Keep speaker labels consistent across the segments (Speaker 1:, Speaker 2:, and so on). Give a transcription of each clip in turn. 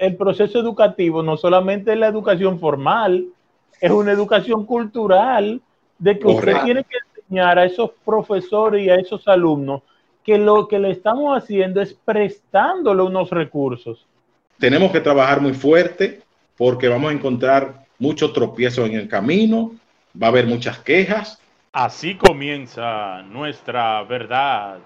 Speaker 1: el proceso educativo no solamente es la educación formal, es una educación cultural de que usted tiene que enseñar a esos profesores y a esos alumnos que lo que le estamos haciendo es prestándole unos recursos.
Speaker 2: Tenemos que trabajar muy fuerte porque vamos a encontrar muchos tropiezos en el camino, va a haber muchas quejas.
Speaker 1: Así comienza nuestra verdad.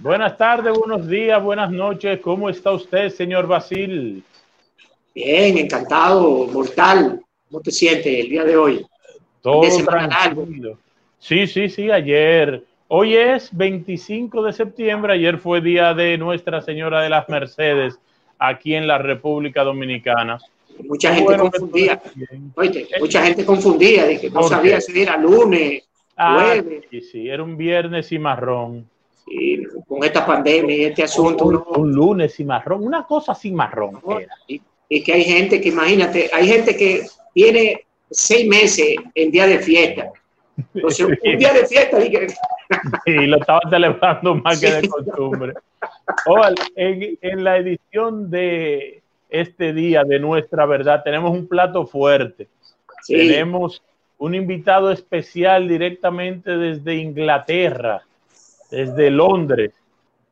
Speaker 1: Buenas tardes, buenos días, buenas noches. ¿Cómo está usted, señor Basil?
Speaker 3: Bien, encantado, mortal. ¿Cómo te sientes el día de hoy?
Speaker 1: Todo tranquilo. Sí, sí, sí, ayer. Hoy es 25 de septiembre, ayer fue día de Nuestra Señora de las Mercedes aquí en la República Dominicana.
Speaker 3: Mucha gente confundía. Oye, mucha gente confundía, de que no sabía si era lunes, ah, jueves.
Speaker 1: Sí, sí, era un viernes y marrón
Speaker 3: con esta pandemia y este asunto.
Speaker 1: Un, lunes y marrón, una cosa sin marrón.
Speaker 3: Y, que hay gente que, imagínate, hay gente que tiene seis meses en día de fiesta. Entonces, un día de fiesta. Y,
Speaker 1: y lo estaba celebrando más que de costumbre. en, en la edición de este día de Nuestra Verdad tenemos un plato fuerte. Tenemos un invitado especial directamente desde Inglaterra desde Londres.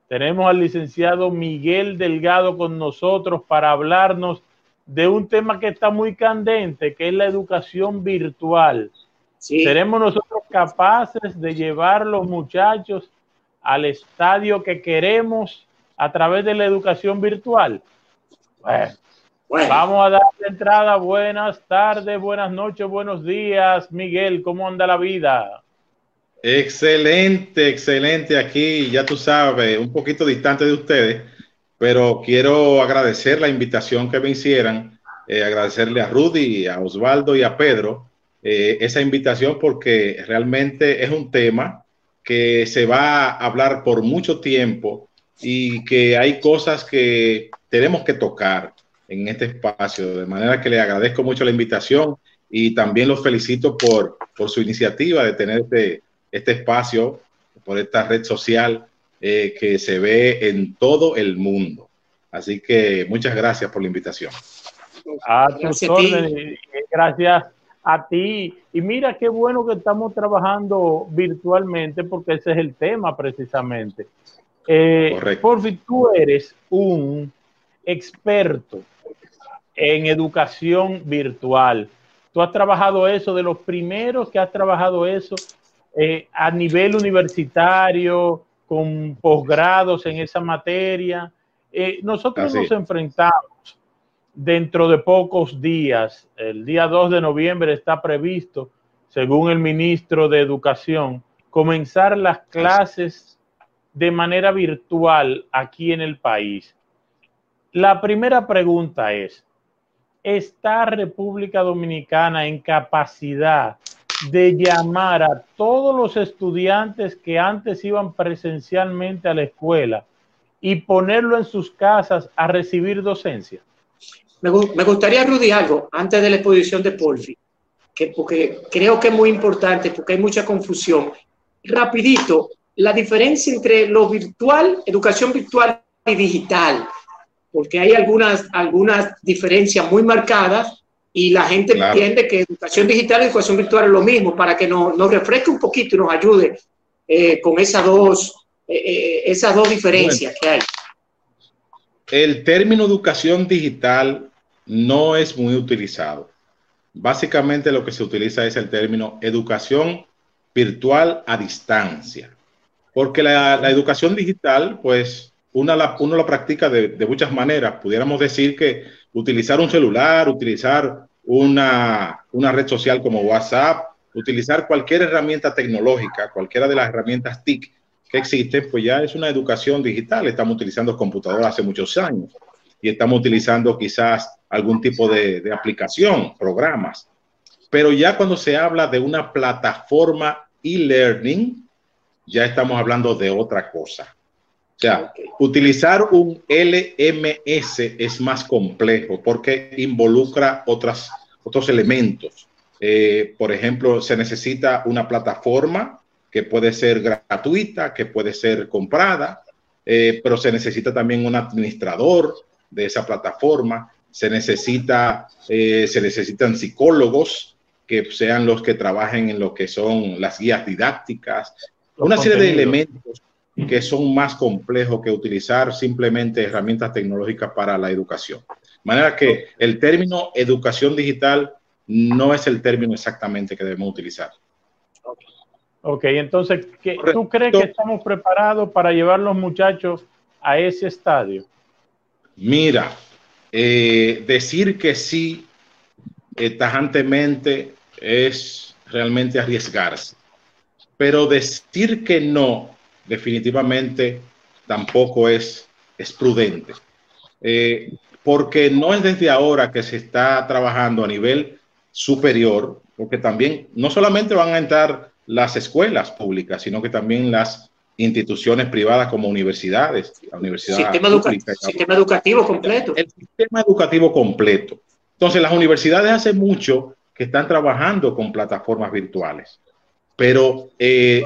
Speaker 1: Tenemos al licenciado Miguel Delgado con nosotros para hablarnos de un tema que está muy candente, que es la educación virtual. ¿Seremos nosotros capaces de llevar los muchachos al estadio que queremos a través de la educación virtual? Bueno, vamos a dar entrada. Buenas tardes, buenas noches, buenos días. Miguel, ¿cómo anda la vida?
Speaker 2: Excelente, excelente aquí, ya tú sabes, un poquito distante de ustedes, pero quiero agradecer la invitación que me hicieran, eh, agradecerle a Rudy, a Osvaldo y a Pedro eh, esa invitación porque realmente es un tema que se va a hablar por mucho tiempo y que hay cosas que tenemos que tocar en este espacio, de manera que le agradezco mucho la invitación y también los felicito por, por su iniciativa de tener este este espacio, por esta red social eh, que se ve en todo el mundo. Así que muchas gracias por la invitación.
Speaker 1: A tus órdenes, gracias a ti. Y mira qué bueno que estamos trabajando virtualmente porque ese es el tema precisamente. Eh, Porfi, tú eres un experto en educación virtual. Tú has trabajado eso, de los primeros que has trabajado eso eh, a nivel universitario, con posgrados en esa materia. Eh, nosotros nos enfrentamos dentro de pocos días, el día 2 de noviembre está previsto, según el ministro de Educación, comenzar las clases de manera virtual aquí en el país. La primera pregunta es, ¿está República Dominicana en capacidad de llamar a todos los estudiantes que antes iban presencialmente a la escuela y ponerlo en sus casas a recibir docencia?
Speaker 3: Me, gustaría, Rudy, algo antes de la exposición de Polfi, que, porque creo que es muy importante, porque hay mucha confusión. Rapidito, la diferencia entre lo virtual, educación virtual y digital, porque hay algunas, algunas diferencias muy marcadas y la gente entiende que educación digital y educación virtual es lo mismo, para que nos, nos refresque un poquito y nos ayude eh, con esas dos, eh, eh, esas dos diferencias que hay.
Speaker 2: El término educación digital no es muy utilizado. Básicamente lo que se utiliza es el término educación virtual a distancia, porque la, la educación digital, pues, uno la, uno la practica de, de muchas maneras. Pudiéramos decir que utilizar un celular, utilizar una, red social como WhatsApp, utilizar cualquier herramienta tecnológica, cualquiera de las herramientas TIC que existen, pues ya es una educación digital. Estamos utilizando computadoras hace muchos años y estamos utilizando quizás algún tipo de, de aplicación, programas. Pero ya cuando se habla de una plataforma e-learning, ya estamos hablando de otra cosa. O sea, utilizar un LMS es más complejo porque involucra otras, otros elementos. Eh, por ejemplo, se necesita una plataforma que puede ser gratuita, que puede ser comprada, eh, pero se necesita también un administrador de esa plataforma, se necesita, eh, se necesitan psicólogos que sean los que trabajen en lo que son las guías didácticas, una serie de elementos que son más complejos que utilizar simplemente herramientas tecnológicas para la educación. De manera que el término educación digital no es el término exactamente que debemos utilizar.
Speaker 1: Ok, entonces, ¿tú crees que estamos preparados para llevar los muchachos a ese estadio?
Speaker 2: Mira, eh, decir que sí eh, tajantemente es realmente arriesgarse, pero decir que no definitivamente tampoco es, es prudente, eh, porque no es desde ahora que se está trabajando a nivel superior, porque también no solamente van a entrar las escuelas públicas, sino que también las instituciones privadas como universidades,
Speaker 3: la universidad sistema, sistema educativo completo.
Speaker 2: El sistema educativo completo. Entonces, las universidades hace mucho que están trabajando con plataformas virtuales, pero eh,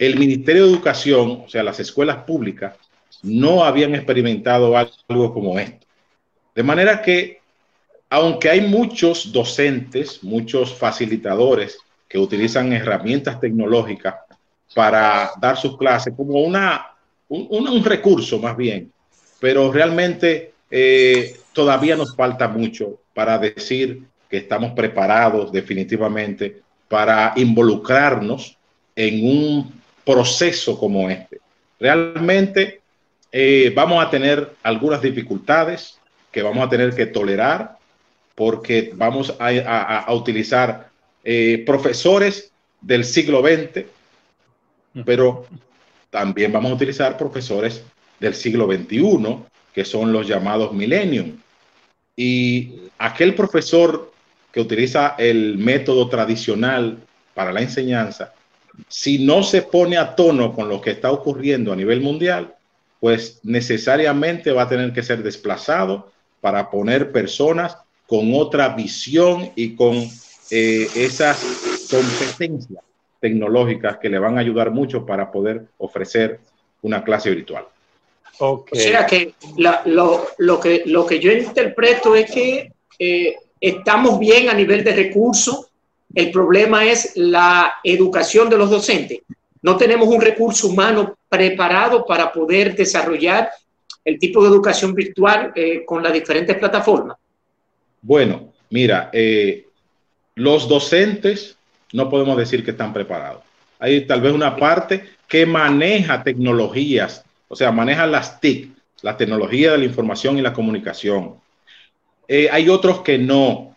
Speaker 2: el Ministerio de Educación, o sea, las escuelas públicas, no habían experimentado algo como esto. De manera que, aunque hay muchos docentes, muchos facilitadores que utilizan herramientas tecnológicas para dar sus clases como una, un, recurso más bien, pero realmente eh, todavía nos falta mucho para decir que estamos preparados definitivamente para involucrarnos en un proceso como este. Realmente eh, vamos a tener algunas dificultades que vamos a tener que tolerar porque vamos a utilizar eh, profesores del siglo XX, pero también vamos a utilizar profesores del siglo XXI, que son los llamados millennium. Y aquel profesor que utiliza el método tradicional para la enseñanza, si no se pone a tono con lo que está ocurriendo a nivel mundial, pues necesariamente va a tener que ser desplazado para poner personas con otra visión y con eh, esas competencias tecnológicas que le van a ayudar mucho para poder ofrecer una clase virtual.
Speaker 3: O sea que, lo, que lo que yo interpreto es que eh, estamos bien a nivel de recursos, el problema es la educación de los docentes. No tenemos un recurso humano preparado para poder desarrollar el tipo de educación virtual eh, con las diferentes plataformas.
Speaker 2: Bueno, mira, eh, los docentes no podemos decir que están preparados. Hay tal vez una parte que maneja tecnologías, o sea, maneja las TIC, la tecnología de la información y la comunicación. Eh, hay otros que no,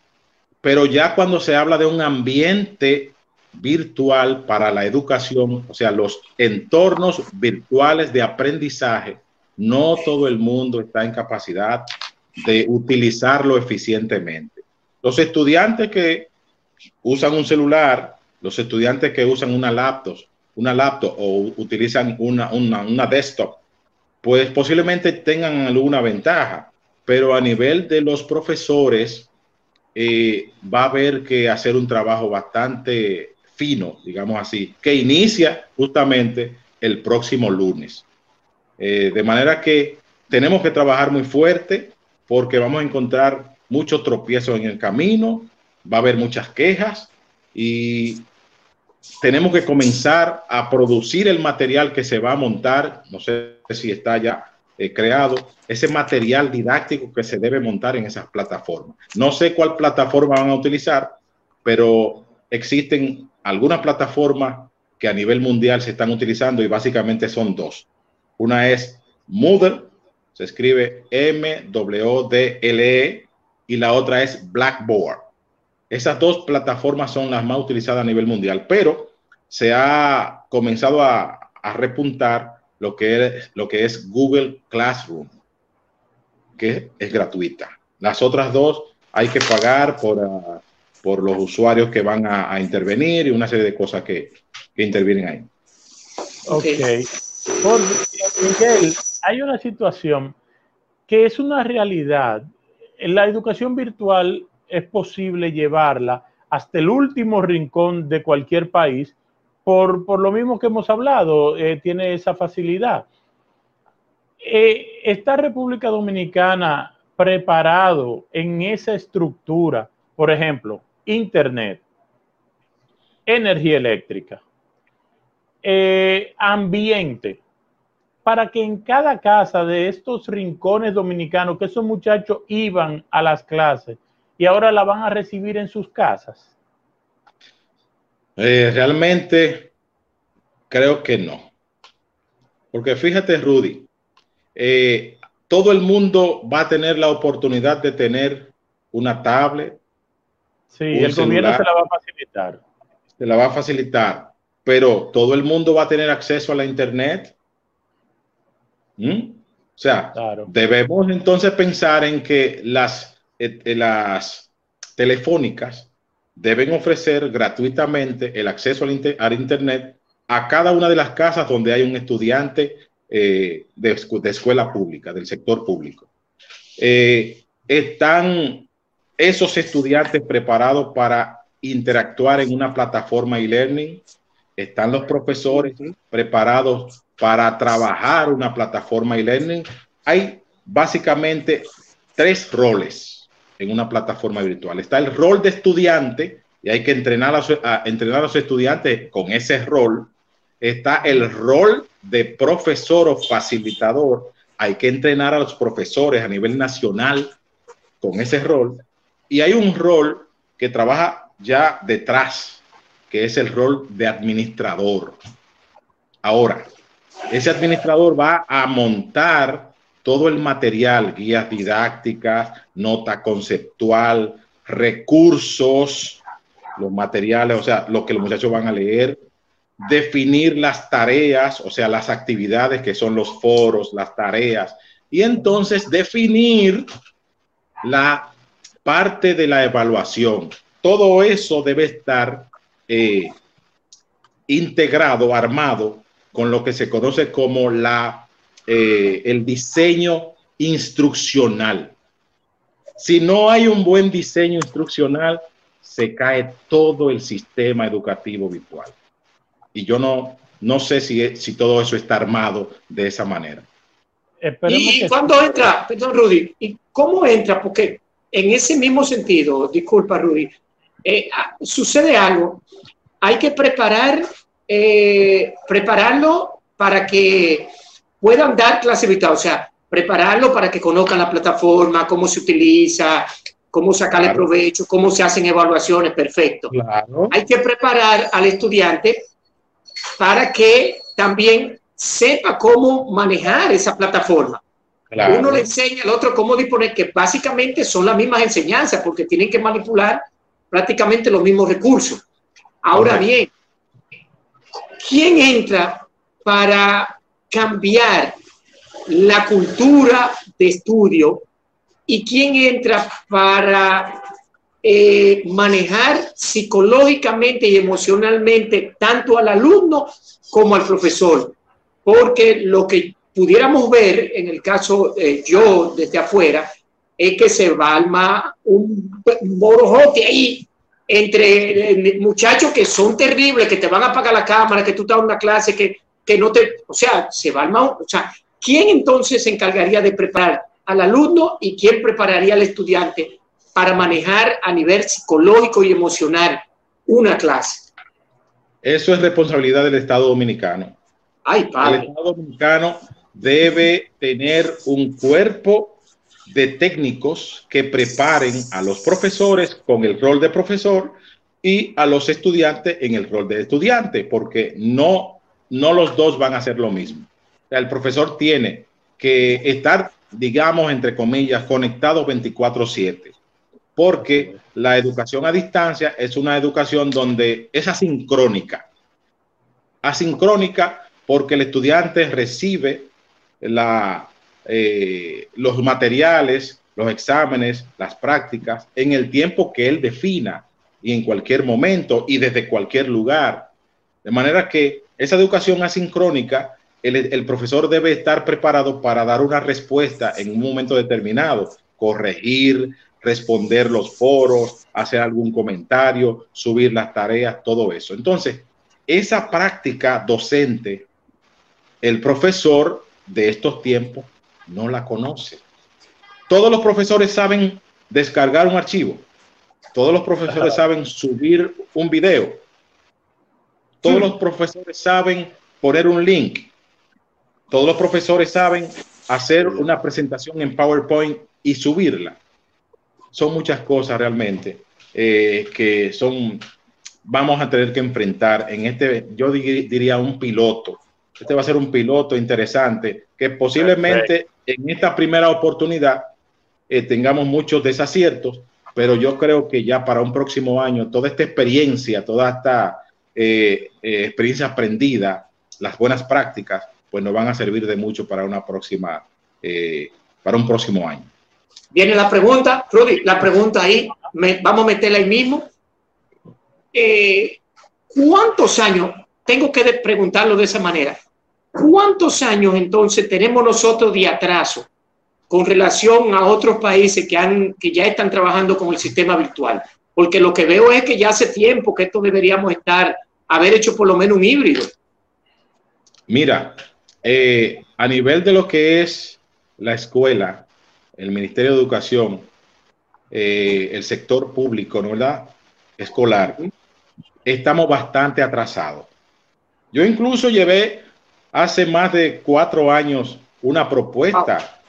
Speaker 2: pero ya cuando se habla de un ambiente virtual para la educación, o sea, los entornos virtuales de aprendizaje, no todo el mundo está en capacidad de utilizarlo eficientemente. Los estudiantes que usan un celular, los estudiantes que usan una laptop, una laptop o utilizan una, una, desktop, pues posiblemente tengan alguna ventaja, pero a nivel de los profesores eh, va a haber que hacer un trabajo bastante fino, digamos así, que inicia justamente el próximo lunes. Eh, de manera que tenemos que trabajar muy fuerte porque vamos a encontrar muchos tropiezos en el camino, va a haber muchas quejas y tenemos que comenzar a producir el material que se va a montar, no sé si está ya eh, creado, ese material didáctico que se debe montar en esas plataformas. No sé cuál plataforma van a utilizar, pero existen algunas plataformas que a nivel mundial se están utilizando y básicamente son dos. Una es Moodle, se escribe M-W-D-L-E, y la otra es Blackboard. Esas dos plataformas son las más utilizadas a nivel mundial, pero se ha comenzado a, repuntar lo que, es, lo que es Google Classroom, que es gratuita. Las otras dos hay que pagar por, ah, por los usuarios que van a, intervenir y una serie de cosas que, intervienen ahí.
Speaker 1: Ok. Por, Miguel, hay una situación que es una realidad. La educación virtual es posible llevarla hasta el último rincón de cualquier país, por, por lo mismo que hemos hablado, eh, tiene esa facilidad. Eh, ¿Está República Dominicana preparado en esa estructura? Por ejemplo, Internet, energía eléctrica, eh, ambiente, para que en cada casa de estos rincones dominicanos, que esos muchachos iban a las clases y ahora la van a recibir en sus casas?
Speaker 2: Eh, realmente creo que no. Porque fíjate, Rudy, eh, todo el mundo va a tener la oportunidad de tener una tablet.
Speaker 1: Sí, el gobierno se la va a facilitar.
Speaker 2: Se la va a facilitar, pero todo el mundo va a tener acceso a la Internet. ¿Mm? O sea, debemos entonces pensar en que las, eh, eh, las telefónicas deben ofrecer gratuitamente el acceso al, al Internet a cada una de las casas donde hay un estudiante eh, de, escuela pública, del sector público. Eh, están esos estudiantes preparados para interactuar en una plataforma e-learning. Están los profesores preparados para trabajar una plataforma e-learning. Hay básicamente tres roles en una plataforma virtual. Está el rol de estudiante y hay que entrenar a, entrenar a los estudiantes con ese rol está el rol de profesor o facilitador. Hay que entrenar a los profesores a nivel nacional con ese rol. Y hay un rol que trabaja ya detrás, que es el rol de administrador. Ahora, ese administrador va a montar todo el material, guías didácticas, nota conceptual, recursos, los materiales, o sea, lo que los muchachos van a leer, definir las tareas, o sea, las actividades que son los foros, las tareas, y entonces definir la parte de la evaluación. Todo eso debe estar eh, integrado, armado con lo que se conoce como la, eh, el diseño instruccional. Si no hay un buen diseño instruccional, se cae todo el sistema educativo virtual y yo no, no sé si, si todo eso está armado de esa manera.
Speaker 3: ¿Y cuándo entra, perdón Rudy, y cómo entra? Porque en ese mismo sentido, disculpa Rudy, eh, ah, sucede algo, hay que preparar, eh, prepararlo para que puedan dar clase virtual, o sea, prepararlo para que conozcan la plataforma, cómo se utiliza, cómo sacarle provecho, cómo se hacen evaluaciones, perfecto. Hay que preparar al estudiante para que también sepa cómo manejar esa plataforma. Uno le enseña al otro cómo disponer, que básicamente son las mismas enseñanzas, porque tienen que manipular prácticamente los mismos recursos. Ahora bien, ¿quién entra para cambiar la cultura de estudio y quién entra para eh, manejar psicológicamente y emocionalmente tanto al alumno como al profesor, porque lo que pudiéramos ver en el caso eh, yo desde afuera es que se va a un morojote ahí entre eh, muchachos que son terribles, que te van a apagar la cámara, que tú estás en una clase, que, que no te, o sea, se va a o sea, ¿quién entonces se encargaría de preparar al alumno y quién prepararía al estudiante para manejar a nivel psicológico y emocional una clase.
Speaker 2: Eso es responsabilidad del Estado Dominicano.
Speaker 3: Ay, padre.
Speaker 2: El Estado Dominicano debe tener un cuerpo de técnicos que preparen a los profesores con el rol de profesor y a los estudiantes en el rol de estudiante, porque no, no los dos van a hacer lo mismo. el profesor tiene que estar, digamos, entre comillas, conectado 24/7 porque la educación a distancia es una educación donde es asincrónica. Asincrónica porque el estudiante recibe eh, los materiales, los exámenes, las prácticas en el tiempo que él defina y en cualquier momento y desde cualquier lugar. De manera que esa educación asincrónica, el, profesor debe estar preparado para dar una respuesta en un momento determinado, corregir, responder los foros, hacer algún comentario, subir las tareas, todo eso. Entonces, esa práctica docente, el profesor de estos tiempos no la conoce. Todos los profesores saben descargar un archivo. Todos los profesores saben subir un video. Todos los profesores saben poner un link. Todos los profesores saben hacer una presentación en PowerPoint y subirla. Son muchas cosas realmente eh, que son, vamos a tener que enfrentar en este, yo diría un piloto. Este va a ser un piloto interesante que posiblemente en esta primera oportunidad eh, tengamos muchos desaciertos, pero yo creo que ya para un próximo año toda esta experiencia, toda esta eh, eh, experiencia aprendida, las buenas prácticas, pues nos van a servir de mucho para una próxima, eh, para un próximo año.
Speaker 3: Viene la pregunta, Rudy, la pregunta ahí, vamos a meterla ahí mismo. ¿Cuántos años, tengo que preguntarlo de esa manera, cuántos años entonces tenemos nosotros de atraso con relación a otros países que, han, que ya están trabajando con el sistema virtual? Porque lo que veo es que ya hace tiempo que esto deberíamos estar, haber hecho por lo menos un híbrido.
Speaker 2: Mira, eh, a nivel de lo que es la escuela, el Ministerio de Educación, eh, el sector público, ¿no verdad? Escolar, estamos bastante atrasados. Yo incluso llevé hace más de cuatro años una propuesta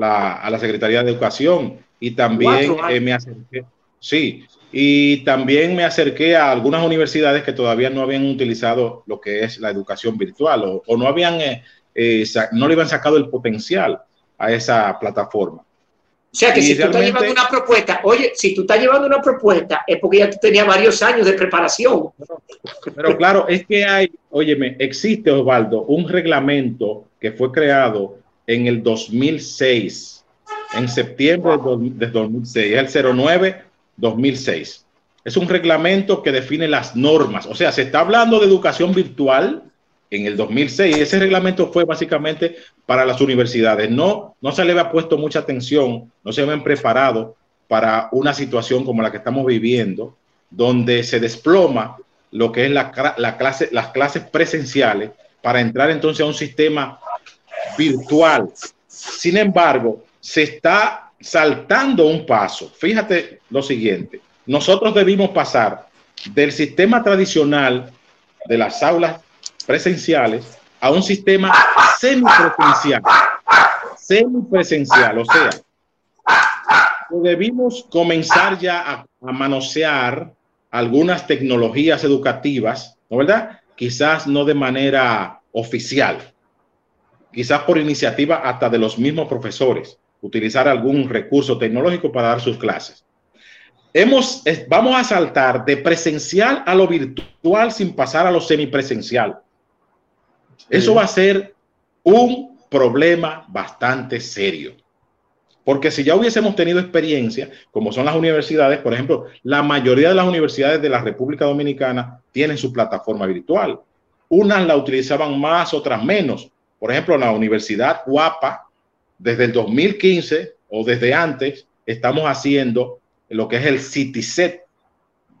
Speaker 2: a, la, Secretaría de Educación y también eh, me acerqué, sí, y también me acerqué a algunas universidades que todavía no habían utilizado lo que es la educación virtual o, no habían, eh, eh, no le habían sacado el potencial a esa plataforma.
Speaker 3: O sea que si tú estás llevando una propuesta, oye, si tú estás llevando una propuesta es porque ya tú tenías varios años de preparación.
Speaker 2: Pero, claro, es que hay, óyeme, existe, Osvaldo, un reglamento que fue creado en el 2006, en septiembre de 2006, el 09 2006. Es un reglamento que define las normas. O sea, se está hablando de educación virtual en el 2006. Ese reglamento fue básicamente para las universidades. No, no se le había puesto mucha atención, no se habían preparado para una situación como la que estamos viviendo, donde se desploma lo que es la, la clase, las clases presenciales para entrar entonces a un sistema virtual. Sin embargo, se está saltando un paso, fíjate lo siguiente, nosotros debimos pasar del sistema tradicional de las aulas presenciales a un sistema semipresencial, semipresencial, o sea, debimos comenzar ya a, a manosear algunas tecnologías educativas, ¿no verdad? Quizás no de manera oficial, quizás por iniciativa hasta de los mismos profesores utilizar algún recurso tecnológico para dar sus clases. Hemos, vamos a saltar de presencial a lo virtual sin pasar a lo semipresencial. Eso va a ser un problema bastante serio. Porque si ya hubiésemos tenido experiencia, como son las universidades, por ejemplo, la mayoría de las universidades de la República Dominicana tienen su plataforma virtual. Unas la utilizaban más, otras menos. Por ejemplo, la Universidad Guapa desde el 2015 o desde antes estamos haciendo lo que es el CitySet,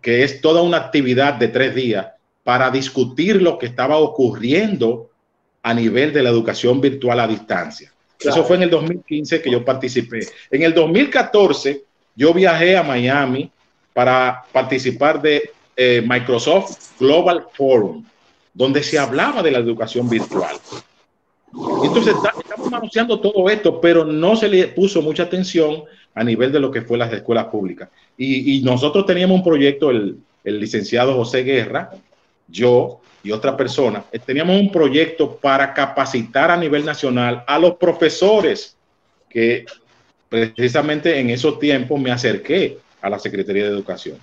Speaker 2: que es toda una actividad de tres días para discutir lo que estaba ocurriendo a nivel de la educación virtual a distancia. Eso fue en el 2015 que yo participé. En el 2014 yo viajé a Miami para participar de eh, Microsoft Global Forum, donde se hablaba de la educación virtual. Entonces estamos anunciando todo esto, pero no se le puso mucha atención a nivel de lo que fue las escuelas públicas. Y, nosotros teníamos un proyecto, el, licenciado José Guerra, yo y otra persona, eh, teníamos un proyecto para capacitar a nivel nacional a los profesores que precisamente en esos tiempos me acerqué a la Secretaría de Educación.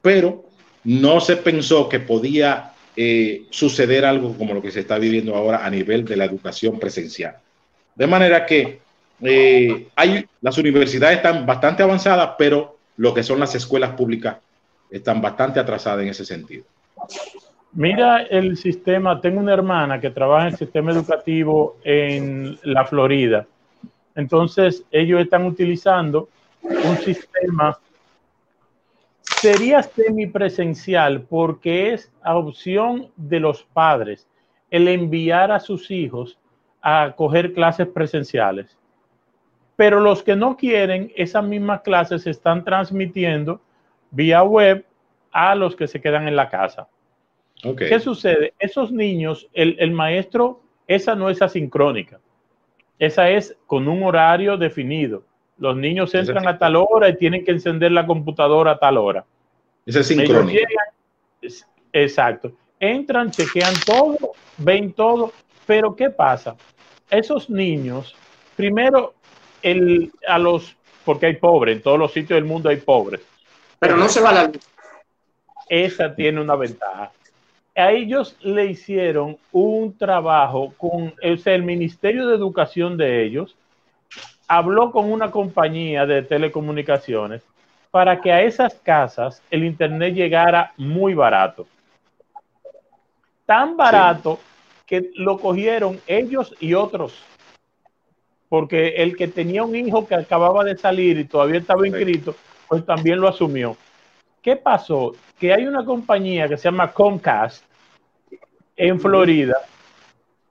Speaker 2: Pero no se pensó que podía eh, suceder algo como lo que se está viviendo ahora a nivel de la educación presencial. De manera que eh, hay, las universidades están bastante avanzadas, pero lo que son las escuelas públicas están bastante atrasadas en ese sentido.
Speaker 1: Mira el sistema, tengo una hermana que trabaja en el sistema educativo en la Florida. Entonces, ellos están utilizando un sistema, sería semipresencial porque es a opción de los padres el enviar a sus hijos a coger clases presenciales. Pero los que no quieren, esas mismas clases se están transmitiendo vía web a los que se quedan en la casa. ¿Qué sucede? Esos niños, el, maestro, esa no es asincrónica. Esa es con un horario definido. Los niños entran a tal hora y tienen que encender la computadora a tal hora.
Speaker 2: Esa es
Speaker 1: exacto. Entran, chequean todo, ven todo, pero ¿qué pasa? Esos niños, primero, el, a los, porque hay pobres, en todos los sitios del mundo hay pobres.
Speaker 3: Pero no se va la luz.
Speaker 1: Esa tiene una ventaja a ellos le hicieron un trabajo con el Ministerio de Educación de ellos, habló con una compañía de telecomunicaciones para que a esas casas el Internet llegara muy barato. Tan barato que lo cogieron ellos y otros. Porque el que tenía un hijo que acababa de salir y todavía estaba inscrito, pues también lo asumió. ¿Qué pasó? Que hay una compañía que se llama Comcast en Florida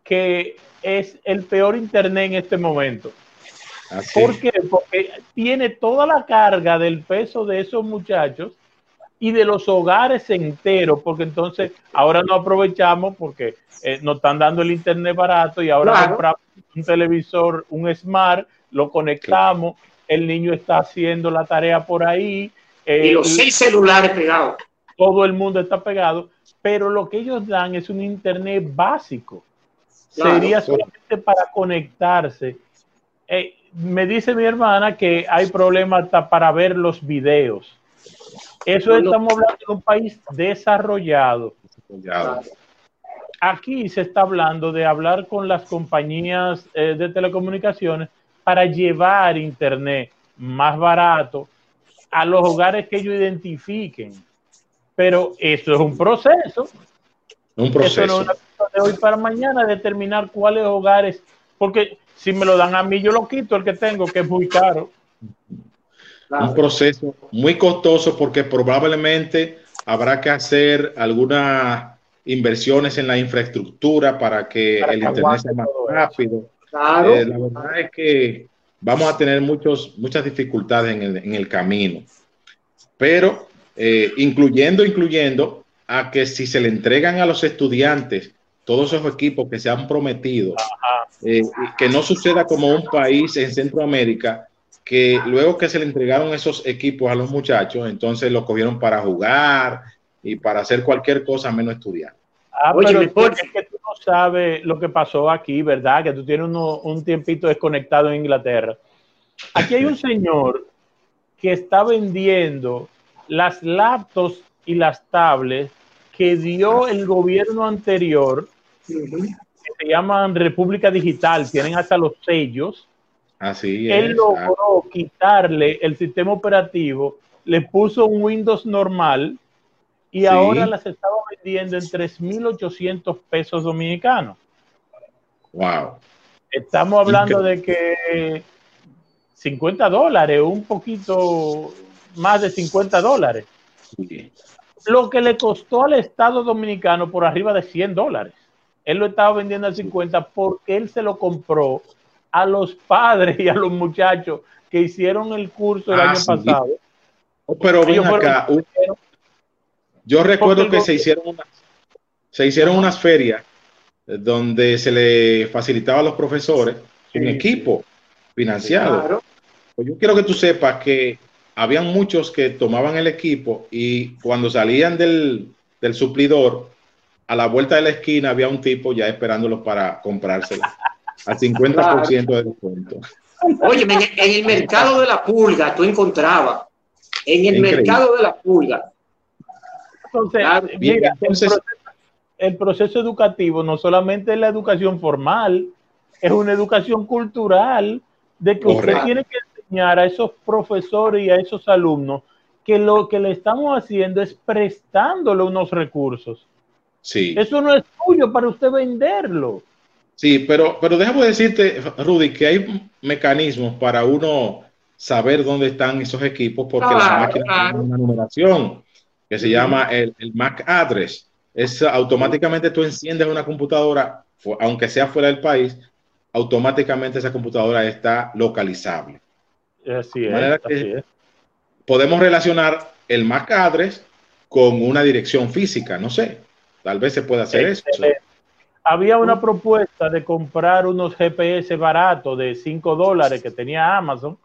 Speaker 1: que es el peor internet en este momento. ¿Por qué? Porque tiene toda la carga del peso de esos muchachos y de los hogares enteros, porque entonces ahora no aprovechamos porque eh, nos están dando el internet barato y ahora compramos un televisor, un smart, lo conectamos, el niño está haciendo la tarea por ahí,
Speaker 3: y los seis celulares pegados.
Speaker 1: Todo el mundo está pegado, pero lo que ellos dan es un internet básico. Sería solamente para conectarse. Eh, me dice mi hermana que hay problemas hasta para ver los videos. Eso estamos hablando de un país desarrollado. Aquí se está hablando de hablar con las compañías eh, de telecomunicaciones para llevar internet más barato a los hogares que ellos identifiquen. Pero eso es un proceso.
Speaker 2: Un proceso. Eso
Speaker 1: no es una de hoy para mañana determinar cuáles hogares, porque si me lo dan a mí, yo lo quito el que tengo, que es muy caro.
Speaker 2: Un proceso muy costoso porque probablemente habrá que hacer algunas inversiones en la infraestructura para que el Internet sea más rápido. Claro. Eh, la verdad es que vamos a tener muchos, muchas dificultades en el, camino. Pero eh, incluyendo, incluyendo a que si se le entregan a los estudiantes todos esos equipos que se han prometido, eh, que no suceda como un país en Centroamérica, que luego que se le entregaron esos equipos a los muchachos, entonces los cogieron para jugar y para hacer cualquier cosa menos estudiar.
Speaker 1: Ah, Oye, pero es que tú no sabes lo que pasó aquí, ¿verdad? Que tú tienes un tiempito desconectado en Inglaterra. Aquí hay un señor que está vendiendo las laptops y las tablets que dio el gobierno anterior, que se llaman República Digital, tienen hasta los sellos.
Speaker 2: Así
Speaker 1: es. Él logró quitarle el sistema operativo, le puso un Windows normal y ahora las estaba vendiendo en 3.800 pesos dominicanos.
Speaker 2: Wow.
Speaker 1: Estamos hablando de que 50 dólares, un poquito más de 50 dólares. Lo que le costó al Estado Dominicano por arriba de 100 dólares. Él lo estaba vendiendo a 50 porque él se lo compró a los padres y a los muchachos que hicieron el curso el ah, año pasado.
Speaker 2: Pero ven acá, yo recuerdo que se hicieron, unas, se hicieron unas ferias donde se le facilitaba a los profesores un equipo financiado. Pues yo quiero que tú sepas que habían muchos que tomaban el equipo y cuando salían del, suplidor, a la vuelta de la esquina había un tipo ya esperándolos para comprárselo al 50% de descuento.
Speaker 3: Oye, en el mercado de la pulga tú encontrabas, en el mercado de la pulga,
Speaker 1: entonces, el, proceso, educativo no solamente es la educación formal, es una educación cultural de que usted tiene que enseñar a esos profesores y a esos alumnos que lo que le estamos haciendo es prestándole unos recursos. Sí. Eso no es tuyo para usted venderlo.
Speaker 2: Sí, pero, pero déjame decirte, Rudy, que hay mecanismos para uno saber dónde están esos equipos porque la máquina tiene una numeración que se llama el, el, MAC address. Es automáticamente tú enciendes una computadora, aunque sea fuera del país, automáticamente esa computadora está localizable.
Speaker 1: Así es,
Speaker 2: Podemos relacionar el MAC address con una dirección física, no sé, tal vez se pueda hacer eso.
Speaker 1: Había una propuesta de comprar unos GPS baratos de 5 dólares que tenía Amazon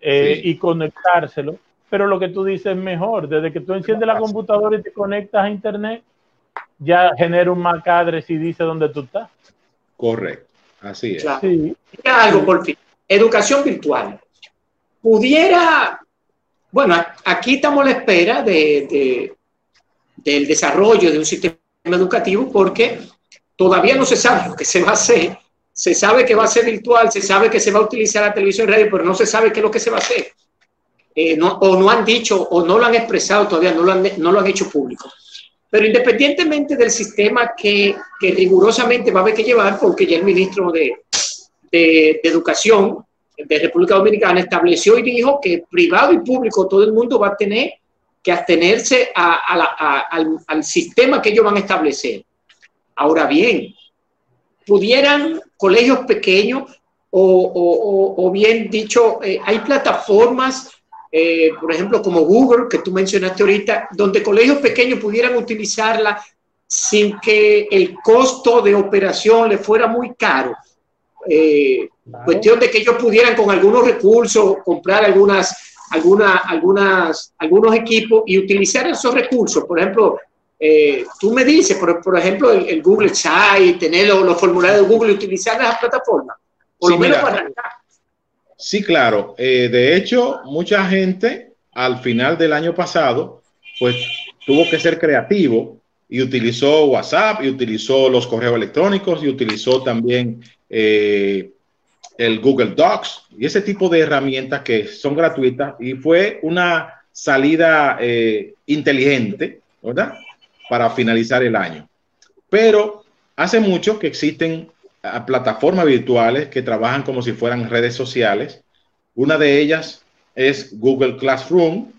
Speaker 1: eh, y conectárselo, pero lo que tú dices es mejor, desde que tú enciendes la computadora y te conectas a internet, ya genera un MAC address y dice dónde tú estás.
Speaker 2: Correcto. Así es.
Speaker 3: algo por fin. Educación virtual. Pudiera, bueno, aquí estamos a la espera de, del desarrollo de un sistema educativo porque todavía no se sabe lo que se va a hacer. Se sabe que va a ser virtual, se sabe que se va a utilizar la televisión y radio, pero no se sabe qué es lo que se va a hacer. Eh, o no han dicho o no lo han expresado todavía, no lo han, no lo han hecho público. Pero independientemente del sistema que, que, rigurosamente va a haber que llevar, porque ya el ministro de, de, Educación de República Dominicana estableció y dijo que privado y público todo el mundo va a tener que abstenerse a, a al, al, sistema que ellos van a establecer. Ahora bien, pudieran colegios pequeños o, o, o bien dicho, eh, hay plataformas eh, por ejemplo, como Google, que tú mencionaste ahorita, donde colegios pequeños pudieran utilizarla sin que el costo de operación le fuera muy caro. Eh, Cuestión de que ellos pudieran con algunos recursos comprar algunas, algunas, algunas, algunos equipos y utilizar esos recursos. Por ejemplo, eh, tú me dices, por, por ejemplo, el, Google Site, tener los, formularios de Google y utilizar las plataformas. Por lo menos para
Speaker 2: Sí, claro. Eh, de hecho, mucha gente al final del año pasado, pues tuvo que ser creativo y utilizó WhatsApp y utilizó los correos electrónicos y utilizó también eh, el Google Docs y ese tipo de herramientas que son gratuitas y fue una salida eh, inteligente, ¿verdad? Para finalizar el año. Pero hace mucho que existen a plataformas virtuales que trabajan como si fueran redes sociales. Una de ellas es Google Classroom,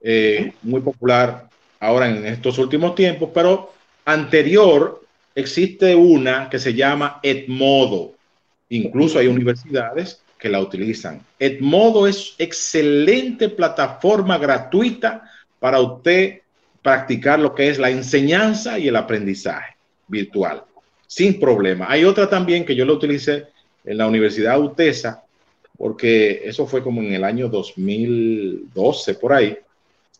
Speaker 2: eh, muy popular ahora en estos últimos tiempos, pero anterior existe una que se llama Edmodo. Incluso hay universidades que la utilizan. Edmodo es excelente plataforma gratuita para usted practicar lo que es la enseñanza y el aprendizaje virtual sin problema. Hay otra también que yo la utilicé en la Universidad UTESA, porque eso fue como en el año 2012, por ahí.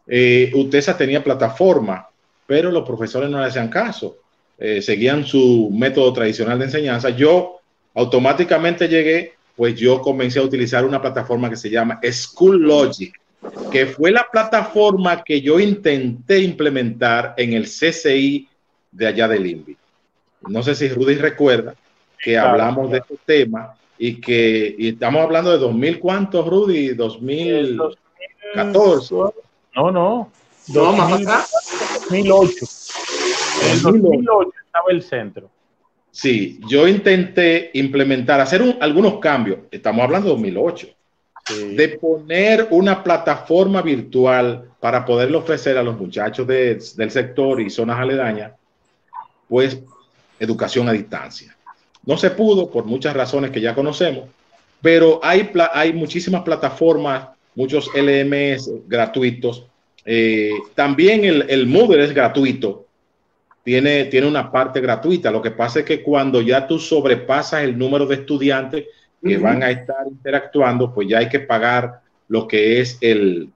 Speaker 2: Eh, UTESA tenía plataforma, pero los profesores no le hacían caso. Eh, seguían su método tradicional de enseñanza. Yo automáticamente llegué, pues yo comencé a utilizar una plataforma que se llama School Logic, que fue la plataforma que yo intenté implementar en el CCI de allá del INVI. No sé si Rudy recuerda que hablamos de este tema y que estamos hablando de 2000 cuántos, Rudy, 2014.
Speaker 1: No, no. 2008. En 2008 estaba el centro.
Speaker 2: Sí, yo intenté implementar, hacer algunos cambios. Estamos hablando de 2008. De poner una plataforma virtual para poderle ofrecer a los muchachos del sector y zonas aledañas, pues educación a distancia. No se pudo por muchas razones que ya conocemos, pero hay, hay muchísimas plataformas, muchos LMS gratuitos. Eh, también el, el, Moodle es gratuito, tiene, tiene una parte gratuita. Lo que pasa es que cuando ya tú sobrepasas el número de estudiantes que van a estar interactuando, pues ya hay que pagar lo que es el,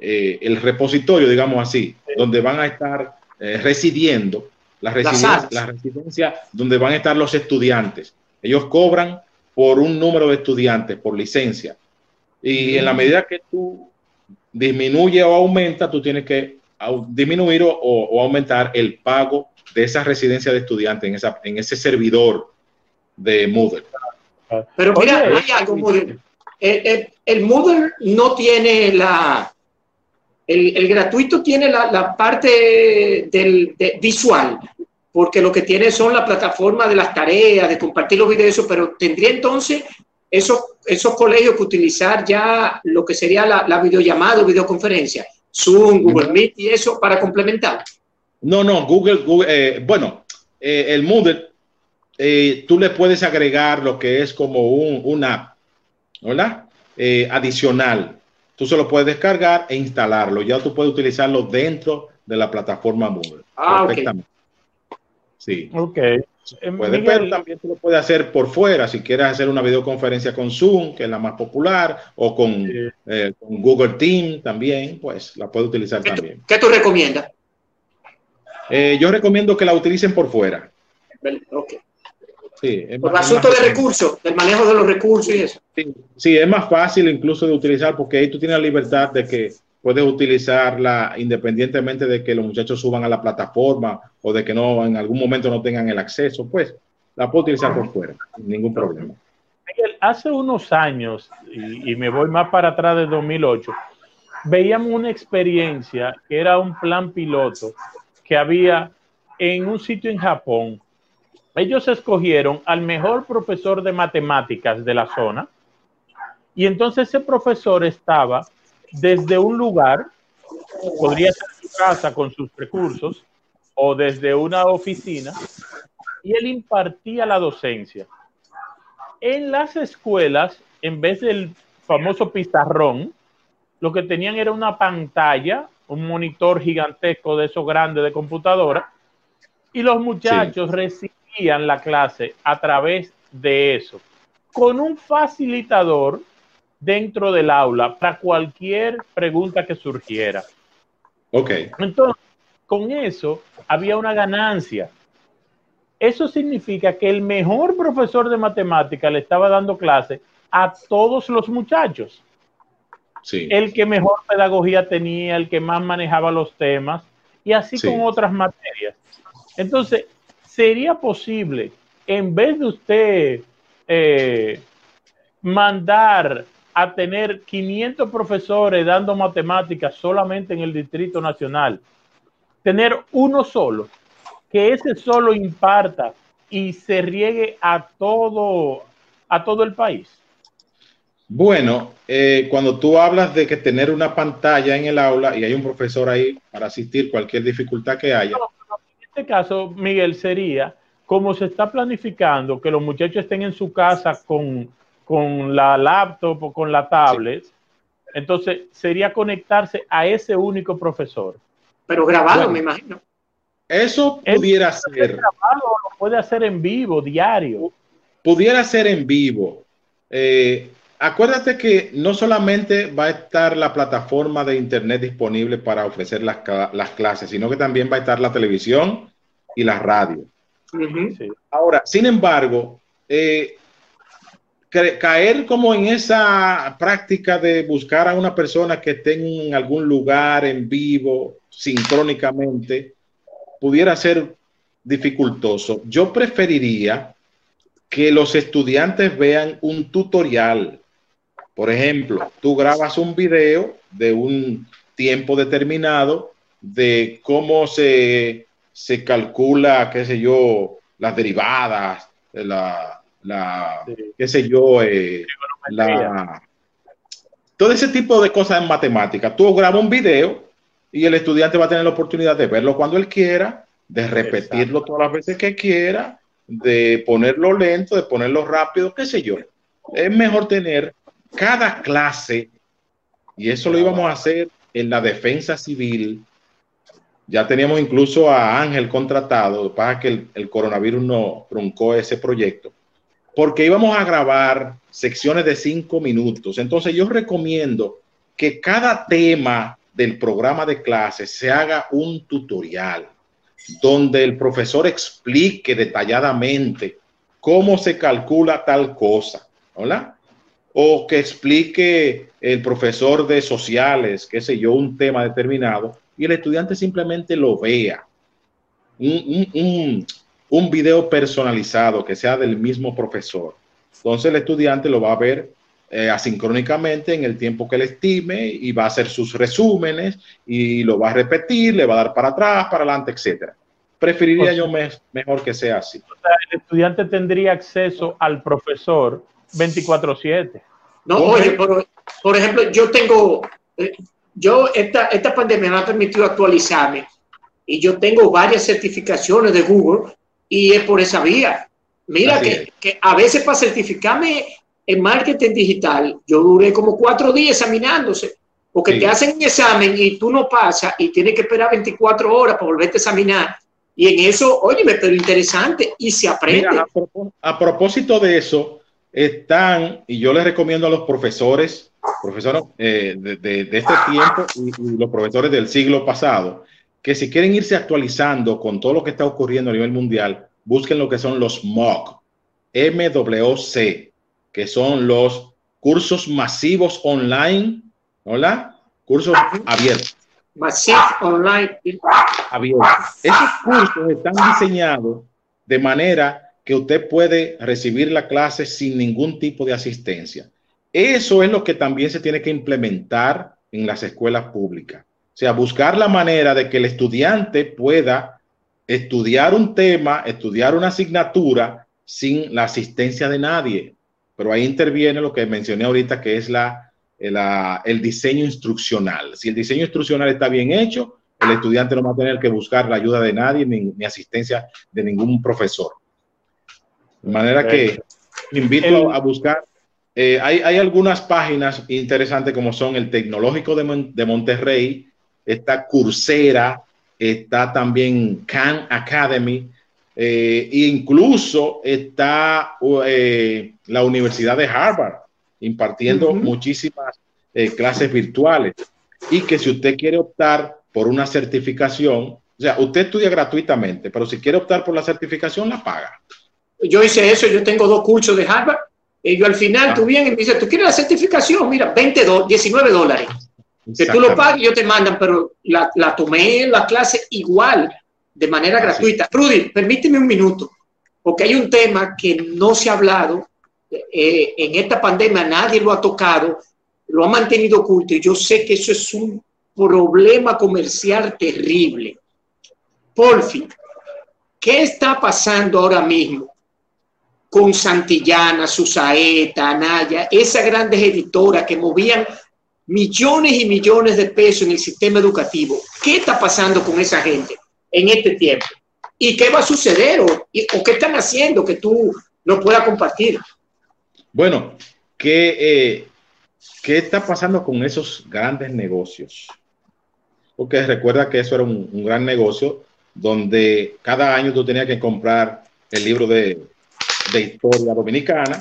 Speaker 2: eh, el repositorio, digamos así, donde van a estar eh, residiendo la residencia, donde van a estar los estudiantes. Ellos cobran por un número de estudiantes, por licencia. Y en la medida que tú disminuye o aumenta, tú tienes que disminuir o, aumentar el pago de esa residencia de estudiantes en, esa, en ese servidor de Moodle.
Speaker 3: Pero mira, hay algo, Moodle. El, Moodle no tiene la... El, gratuito tiene la, parte del, visual, porque lo que tiene son la plataforma de las tareas, de compartir los videos, pero tendría entonces esos, esos colegios que utilizar ya lo que sería la, la videollamada o videoconferencia, Zoom, Google Meet y eso para complementar.
Speaker 2: No, no, Google, Google eh, bueno, eh, el Moodle, eh, tú le puedes agregar lo que es como un, una app, ¿verdad? adicional. Tú se lo puedes descargar e instalarlo. Ya tú puedes utilizarlo dentro de la plataforma Moodle.
Speaker 3: Ah, perfectamente.
Speaker 2: Sí.
Speaker 1: Ok.
Speaker 2: Puede, pero también tú lo puedes hacer por fuera, si quieres hacer una videoconferencia con Zoom, que es la más popular, o con, Google Team también, pues la puedes utilizar también.
Speaker 3: ¿Qué tú recomiendas?
Speaker 2: Eh, yo recomiendo que la utilicen por fuera.
Speaker 3: Ok. Sí, por el asunto de recursos, del manejo de los recursos y eso.
Speaker 2: Sí, es más fácil incluso de utilizar porque ahí tú tienes la libertad de que puedes utilizarla independientemente de que los muchachos suban a la plataforma o de que no en algún momento no tengan el acceso, pues la puedo utilizar por fuera, sin ningún problema.
Speaker 1: Miguel, hace unos años, y, y me voy más para atrás de 2008, veíamos una experiencia que era un plan piloto que había en un sitio en Japón. Ellos escogieron al mejor profesor de matemáticas de la zona y entonces ese profesor estaba desde un lugar, podría ser su casa con sus recursos o desde una oficina y él impartía la docencia. En las escuelas, en vez del famoso pizarrón, lo que tenían era una pantalla un monitor gigantesco de esos grandes de computadora, y los muchachos recibían la clase a través de eso, con un facilitador dentro del aula para cualquier pregunta que surgiera.
Speaker 2: Ok.
Speaker 1: Entonces, con eso había una ganancia. Eso significa que el mejor profesor de matemática le estaba dando clase a todos los muchachos el que mejor pedagogía tenía, el que más manejaba los temas, y así con otras materias. Entonces, sería posible, en vez de usted eh, mandar a tener 500 profesores dando matemáticas solamente en el Distrito Nacional, tener uno solo, que ese solo imparta y se riegue a todo, a todo el país.
Speaker 2: Bueno, eh, cuando tú hablas de que tener una pantalla en el aula y hay un profesor ahí para asistir cualquier dificultad que haya.
Speaker 1: en este caso, Miguel, sería como se está planificando que los muchachos estén en su casa con, la laptop o con la tablet. Entonces, sería conectarse a ese único profesor.
Speaker 3: Pero grabado, me imagino.
Speaker 2: Eso pudiera ser.
Speaker 1: Grabado, lo puede hacer en vivo, diario.
Speaker 2: Pudiera ser en vivo. Eh, acuérdate que no solamente va a estar la plataforma de Internet disponible para ofrecer las, clases, sino que también va a estar la televisión y la radio. Ahora, sin embargo, eh, caer como en esa práctica de buscar a una persona que esté en algún lugar en vivo, sincrónicamente, pudiera ser dificultoso. Yo preferiría que los estudiantes vean un tutorial por ejemplo, tú grabas un video de un tiempo determinado de cómo se, calcula, qué sé yo, las derivadas, la, la qué sé yo, eh, todo ese tipo de cosas en matemática. Tú grabas un video y el estudiante va a tener la oportunidad de verlo cuando él quiera, de repetirlo todas las veces que quiera, de ponerlo lento, de ponerlo rápido, qué sé yo. Es mejor tener cada clase, y eso lo íbamos a hacer en la defensa civil, ya teníamos incluso a Ángel contratado, para que el, coronavirus no truncó ese proyecto, porque íbamos a grabar secciones de cinco minutos. Entonces yo recomiendo que cada tema del programa de clases se haga un tutorial donde el profesor explique detalladamente cómo se calcula tal cosa, ¿hola? o que explique el profesor de sociales, qué sé yo, un tema determinado, y el estudiante simplemente lo vea. Un, video personalizado que sea del mismo profesor. Entonces el estudiante lo va a ver eh, asincrónicamente en el tiempo que le estime y va a hacer sus resúmenes y lo va a repetir, le va a dar para atrás, para adelante, etc. preferiría yo mejor que sea así.
Speaker 1: el estudiante tendría acceso al profesor 24/7.
Speaker 3: No, oye, por, ejemplo, yo tengo, eh, yo esta, esta pandemia me ha permitido actualizarme y yo tengo varias certificaciones de Google y es por esa vía. Mira que, que, a veces para certificarme en marketing digital, yo duré como cuatro días examinándose, porque te hacen un examen y tú no pasas y tienes que esperar 24 horas para volverte a examinar. Y en eso, oye, pero interesante y se aprende.
Speaker 2: a, propósito de eso, están, y yo les recomiendo a los profesores, profesores eh, de, este tiempo y, los profesores del siglo pasado, que si quieren irse actualizando con todo lo que está ocurriendo a nivel mundial, busquen lo que son los MOOC, MWC, que son los cursos masivos online, ¿hola? Cursos abiertos.
Speaker 3: Masivos online.
Speaker 2: Abiertos. Esos cursos están diseñados de manera que usted puede recibir la clase sin ningún tipo de asistencia. Eso es lo que también se tiene que implementar en las escuelas públicas. O sea, buscar la manera de que el estudiante pueda estudiar un tema, estudiar una asignatura sin la asistencia de nadie. Pero ahí interviene lo que mencioné ahorita, que es la, el diseño instruccional. Si el diseño instruccional está bien hecho, el estudiante no va a tener que buscar la ayuda de nadie ni asistencia de ningún profesor. De manera que invito a buscar. Eh, hay, algunas páginas interesantes como son el Tecnológico de, Monterrey, está Coursera, está también Khan Academy, eh, e incluso está eh, la Universidad de Harvard impartiendo muchísimas clases virtuales. Y que si usted quiere optar por una certificación, o sea, usted estudia gratuitamente, pero si quiere optar por la certificación, la paga.
Speaker 3: Yo hice eso, yo tengo dos cursos de Harvard. Y yo al final, tú ah. vienes y me dices, ¿tú quieres la certificación? Mira, 20 19 dólares. Que tú lo pagues y yo te mandan, pero la, la tomé en la clase igual, de manera gratuita. Rudy, permíteme un minuto, porque hay un tema que no se ha hablado. Eh, en esta pandemia nadie lo ha tocado, lo ha mantenido oculto y yo sé que eso es un problema comercial terrible. Por fin, ¿qué está pasando ahora mismo con Santillana, Susaeta, Anaya, esas grandes editoras que movían millones y millones de pesos en el sistema educativo. ¿Qué está pasando con esa gente en este tiempo? ¿Y qué va a suceder? ¿O, qué están haciendo que tú no puedas compartir?
Speaker 2: Bueno, ¿qué, eh, ¿qué está pasando con esos grandes negocios? Porque recuerda que eso era un, un gran negocio donde cada año tú tenías que comprar el libro de de historia dominicana,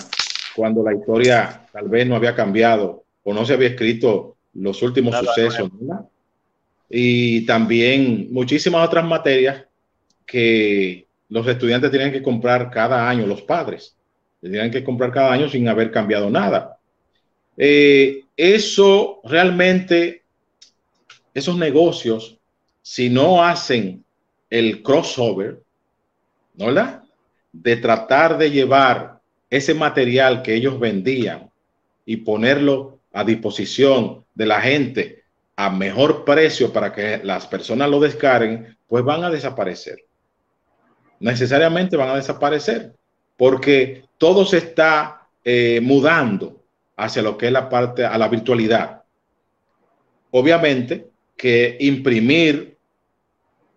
Speaker 2: cuando la historia tal vez no había cambiado o no se había escrito los últimos sucesos. Y también muchísimas otras materias que los estudiantes tienen que comprar cada año, los padres, tienen que comprar cada año sin haber cambiado nada. Eh, eso realmente, esos negocios, si no hacen el crossover, ¿no? ¿verdad? de tratar de llevar ese material que ellos vendían y ponerlo a disposición de la gente a mejor precio para que las personas lo descarguen, pues van a desaparecer. Necesariamente van a desaparecer porque todo se está eh, mudando hacia lo que es la parte, a la virtualidad. Obviamente que imprimir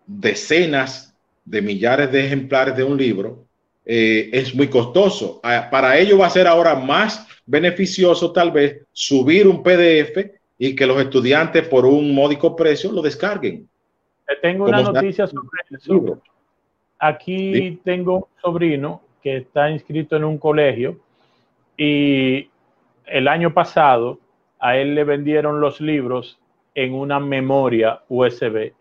Speaker 2: decenas de millares de ejemplares de un libro eh, es muy costoso. Ah, para ello va a ser ahora más beneficioso tal vez subir un PDF y que los estudiantes por un módico precio lo descarguen.
Speaker 1: Tengo una noticia sobre eso. Aquí tengo un sobrino que está inscrito en un colegio y el año pasado a él le vendieron los libros en una memoria USB.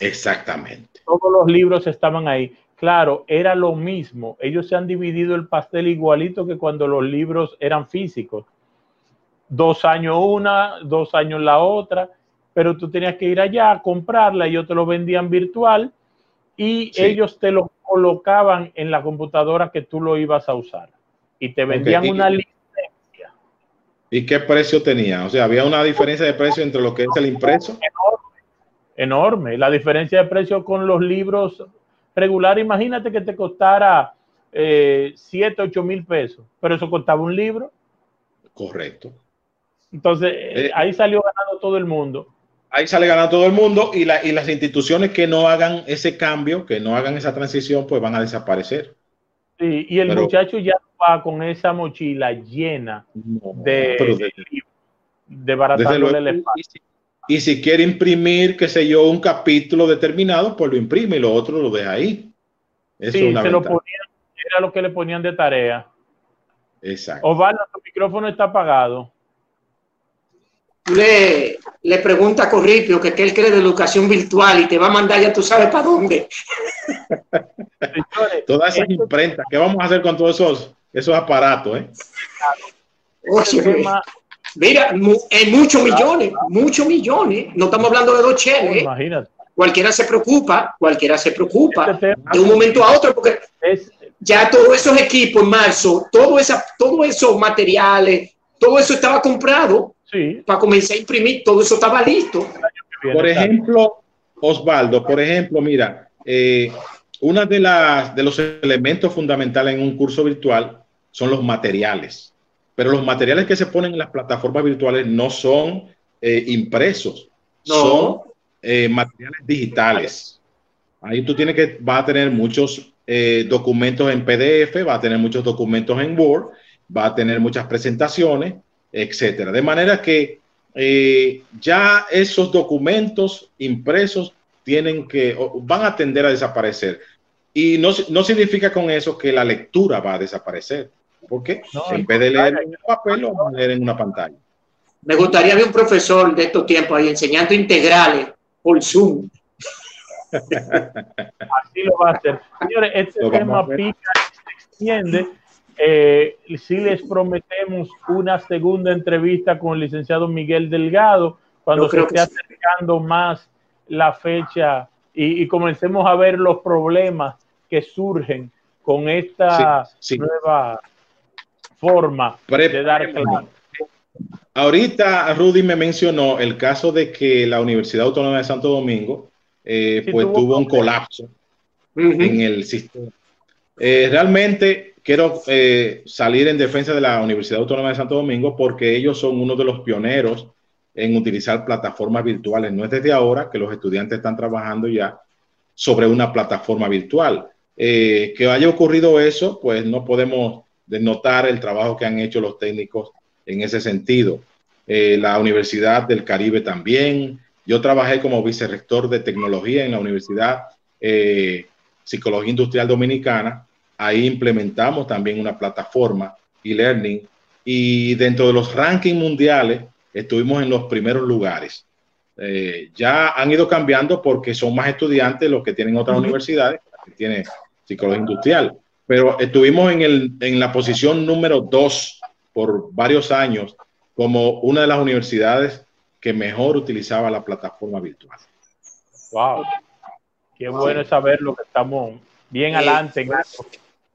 Speaker 2: Exactamente.
Speaker 1: Todos los libros estaban ahí. Claro, era lo mismo. Ellos se han dividido el pastel igualito que cuando los libros eran físicos. Dos años una, dos años la otra, pero tú tenías que ir allá a comprarla, ellos te lo vendían virtual y ellos te lo colocaban en la computadora que tú lo ibas a usar. Y te vendían una licencia.
Speaker 2: ¿Y qué precio tenía? O sea, había una diferencia de precio entre lo que es el impreso.
Speaker 1: Enorme. Enorme. La diferencia de precio con los libros regular, imagínate que te costara eh, 7, 8 mil pesos, pero eso costaba un libro.
Speaker 2: Correcto.
Speaker 1: Entonces, eh, ahí salió ganando todo el mundo.
Speaker 2: Ahí sale ganando todo el mundo y, la, y las instituciones que no hagan ese cambio, que no hagan esa transición, pues van a desaparecer.
Speaker 1: Sí, y el muchacho ya va con esa mochila llena de, de, el espacio.
Speaker 2: Y si quiere imprimir, qué sé yo, un capítulo determinado, pues lo imprime y lo otro lo deja ahí.
Speaker 1: Eso sí, se lo ponían, era lo que le ponían de tarea.
Speaker 2: Exacto.
Speaker 1: Osvaldo, tu micrófono está apagado
Speaker 3: le, le pregunta a Corripio que, él cree de educación virtual y te va a mandar ya tú sabes para dónde.
Speaker 2: Todas esas imprentas, ¿qué vamos a hacer con todos esos, esos aparatos? Eh?
Speaker 3: Mira, en muchos millones, muchos millones, no estamos hablando de dos cheles. ¿eh? Imagínate. Cualquiera se preocupa, cualquiera se preocupa este de un momento a otro, porque ya todos esos equipos en marzo, todo esa, todos esos materiales, todo eso estaba comprado para comenzar a imprimir, todo eso estaba listo.
Speaker 2: Por ejemplo, Osvaldo, por ejemplo, mira, eh, uno de, las, de los elementos fundamentales en un curso virtual son los materiales, pero los materiales que se ponen en las plataformas virtuales no son eh, impresos, son eh, materiales digitales. Ahí tú tienes que, va a tener muchos documentos en PDF, va a tener muchos documentos en Word, va a tener muchas presentaciones, etcétera. De manera que eh, ya esos documentos impresos tienen que, van a tender a desaparecer. Y no, no significa con eso que la lectura va a desaparecer. Porque en vez de leer en un papel, a leer en una pantalla.
Speaker 3: Me gustaría ver un profesor de estos tiempos ahí enseñando integrales por Zoom.
Speaker 1: Así lo va a hacer. Señores, este tema pica se extiende eh, si les prometemos una segunda entrevista con el licenciado Miguel Delgado cuando se esté acercando más la fecha y, comencemos a ver los problemas que surgen con esta nueva forma de dar clase.
Speaker 2: Ahorita Rudy me mencionó el caso de que la Universidad Autónoma de Santo Domingo eh, pues tuvo, un colapso en el sistema. Eh, realmente quiero eh, salir en defensa de la Universidad Autónoma de Santo Domingo porque ellos son uno de los pioneros en utilizar plataformas virtuales. No es desde ahora que los estudiantes están trabajando ya sobre una plataforma virtual. Eh, que haya ocurrido eso, pues no podemos denotar el trabajo que han hecho los técnicos en ese sentido. Eh, la Universidad del Caribe también. Yo trabajé como vicerrector de tecnología en la Universidad Psicología Industrial Dominicana Ahí implementamos también una plataforma e-learning y dentro de los rankings mundiales estuvimos en los primeros lugares. Eh, ya han ido cambiando porque son más estudiantes los que tienen otras universidades, que tienen psicología industrial, pero estuvimos en, el, en la posición número dos por varios años como una de las universidades que mejor utilizaba la plataforma virtual.
Speaker 1: Wow, qué bueno saber lo que estamos bien adelante.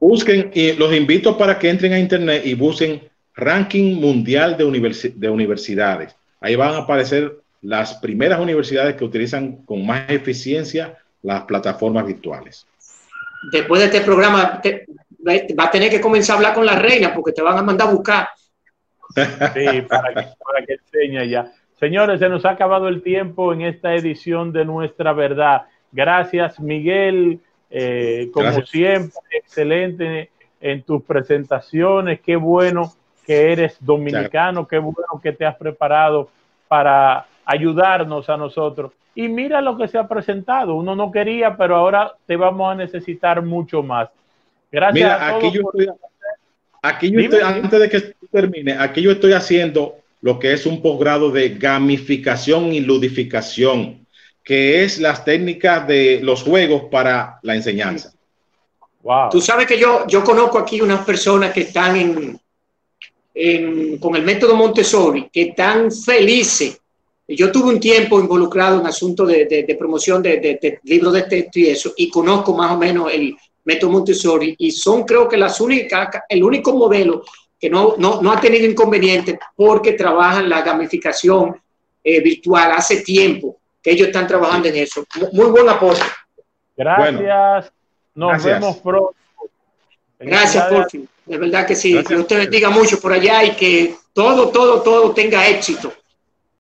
Speaker 2: Busquen, y los invito para que entren a internet y busquen ranking mundial de, de universidades. Ahí van a aparecer las primeras universidades que utilizan con más eficiencia las plataformas virtuales.
Speaker 3: Después de este programa, va a tener que comenzar a hablar con la reina porque te van a mandar a buscar.
Speaker 1: Sí, para que, para que enseñe ya. Señores, se nos ha acabado el tiempo en esta edición de Nuestra Verdad. Gracias, Miguel. Eh, como siempre, excelente en tus presentaciones. Qué bueno que eres dominicano, qué bueno que te has preparado para ayudarnos a nosotros. Y mira lo que se ha presentado. Uno no quería, pero ahora te vamos a necesitar mucho más. Gracias. a
Speaker 2: aquí yo estoy, aquí yo estoy, antes de que termine, aquí yo estoy haciendo lo que es un posgrado de gamificación y ludificación que es las técnicas de los juegos para la enseñanza.
Speaker 3: Wow. Tú sabes que yo, yo conozco aquí unas personas que están en, con el método Montessori, que están felices. Yo tuve un tiempo involucrado en asuntos de, de, promoción de, de, libros de texto y eso, y conozco más o menos el método Montessori, y son creo que las únicas, el único modelo que no, no, no ha tenido inconvenientes porque trabajan la gamificación eh, virtual hace tiempo ellos están trabajando en eso. Muy buen apoyo.
Speaker 1: Gracias. Nos vemos pronto.
Speaker 3: Gracias, Porfi. De verdad que sí. Que usted bendiga mucho por allá y que todo, todo, todo tenga éxito.